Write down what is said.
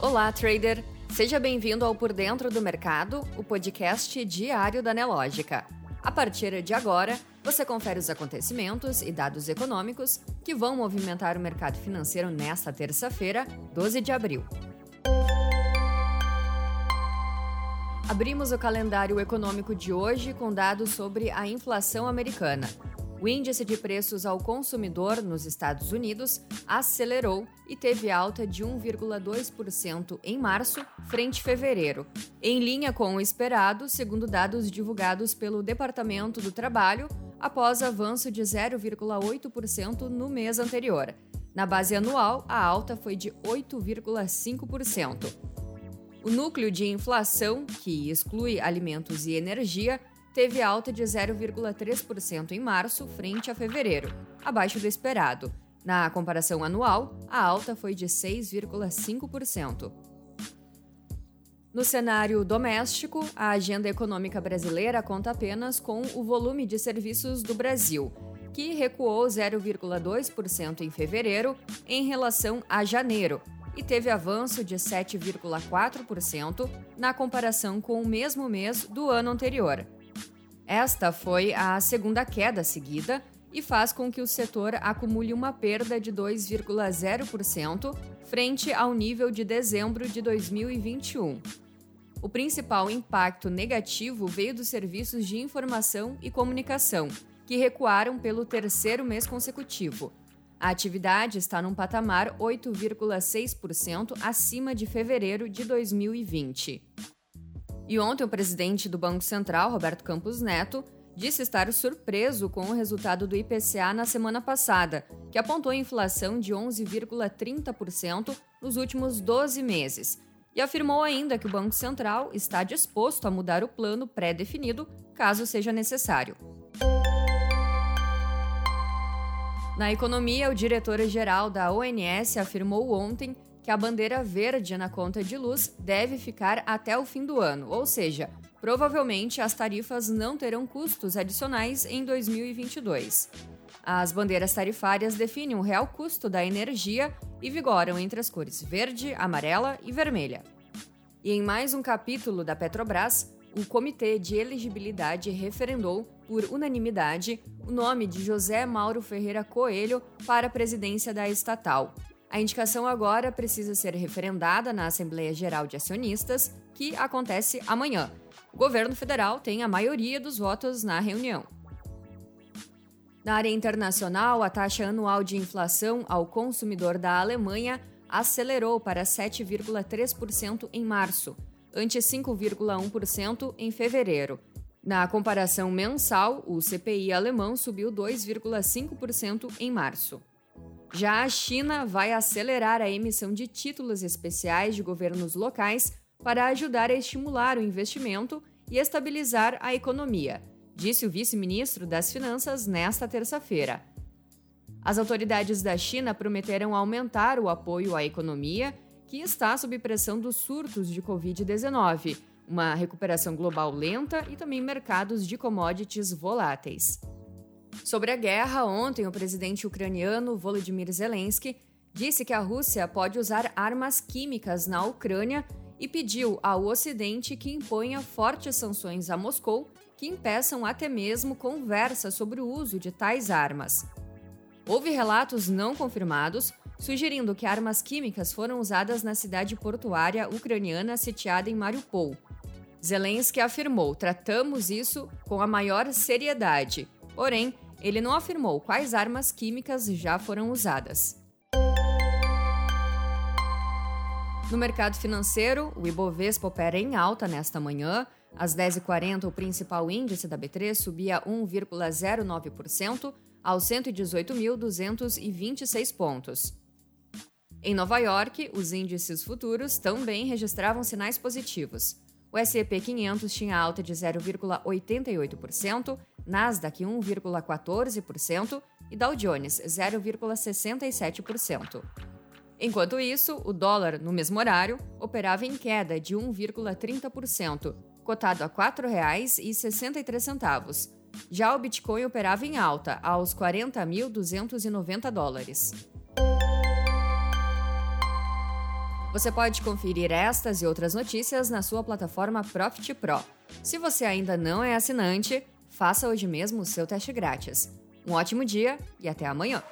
Olá, trader! Seja bem-vindo ao Por Dentro do Mercado, o podcast diário da Nelógica. A partir de agora, você confere os acontecimentos e dados econômicos que vão movimentar o mercado financeiro nesta terça-feira, 12 de abril. Abrimos o calendário econômico de hoje com dados sobre a inflação americana. O índice de preços ao consumidor nos Estados Unidos acelerou e teve alta de 1,2% em março, frente a fevereiro, em linha com o esperado, segundo dados divulgados pelo Departamento do Trabalho, após avanço de 0,8% no mês anterior. Na base anual, a alta foi de 8,5%. O núcleo de inflação, que exclui alimentos e energia, teve alta de 0,3% em março, frente a fevereiro, abaixo do esperado. Na comparação anual, a alta foi de 6,5%. No cenário doméstico, a agenda econômica brasileira conta apenas com o volume de serviços do Brasil, que recuou 0,2% em fevereiro em relação a janeiro e teve avanço de 7,4% na comparação com o mesmo mês do ano anterior. Esta foi a segunda queda seguida e faz com que o setor acumule uma perda de 2,0% frente ao nível de dezembro de 2021. O principal impacto negativo veio dos serviços de informação e comunicação, que recuaram pelo terceiro mês consecutivo. A atividade está num patamar 8,6% acima de fevereiro de 2020. E ontem o presidente do Banco Central, Roberto Campos Neto, disse estar surpreso com o resultado do IPCA na semana passada, que apontou inflação de 11,30% nos últimos 12 meses. E afirmou ainda que o Banco Central está disposto a mudar o plano pré-definido caso seja necessário. Na economia, o diretor-geral da ONS afirmou ontem que a bandeira verde na conta de luz deve ficar até o fim do ano, ou seja, provavelmente as tarifas não terão custos adicionais em 2022. As bandeiras tarifárias definem o real custo da energia e vigoram entre as cores verde, amarela e vermelha. E em mais um capítulo da Petrobras, o Comitê de Elegibilidade referendou, por unanimidade, o nome de José Mauro Ferreira Coelho para a presidência da estatal. A indicação agora precisa ser referendada na Assembleia Geral de Acionistas, que acontece amanhã. O governo federal tem a maioria dos votos na reunião. Na área internacional, a taxa anual de inflação ao consumidor da Alemanha acelerou para 7,3% em março, ante 5,1% em fevereiro. Na comparação mensal, o CPI alemão subiu 2,5% em março. Já a China vai acelerar a emissão de títulos especiais de governos locais para ajudar a estimular o investimento e estabilizar a economia, disse o vice-ministro das Finanças nesta terça-feira. As autoridades da China prometeram aumentar o apoio à economia, que está sob pressão dos surtos de Covid-19, uma recuperação global lenta e também mercados de commodities voláteis. Sobre a guerra, ontem o presidente ucraniano Volodymyr Zelensky disse que a Rússia pode usar armas químicas na Ucrânia e pediu ao Ocidente que imponha fortes sanções a Moscou que impeçam até mesmo conversa sobre o uso de tais armas. Houve relatos não confirmados sugerindo que armas químicas foram usadas na cidade portuária ucraniana sitiada em Mariupol. Zelensky afirmou: tratamos isso com a maior seriedade. Porém, ele não afirmou quais armas químicas já foram usadas. No mercado financeiro, o Ibovespa opera em alta nesta manhã. Às 10h40, o principal índice da B3 subia 1,09% aos 118.226 pontos. Em Nova York, os índices futuros também registravam sinais positivos. O S&P 500 tinha alta de 0,88%, Nasdaq 1,14% e Dow Jones 0,67%. Enquanto isso, o dólar, no mesmo horário, operava em queda de 1,30%, cotado a R$ 4,63. Já o Bitcoin operava em alta, aos 40.290 dólares. Você pode conferir estas e outras notícias na sua plataforma Profit Pro. Se você ainda não é assinante, faça hoje mesmo o seu teste grátis. Um ótimo dia e até amanhã!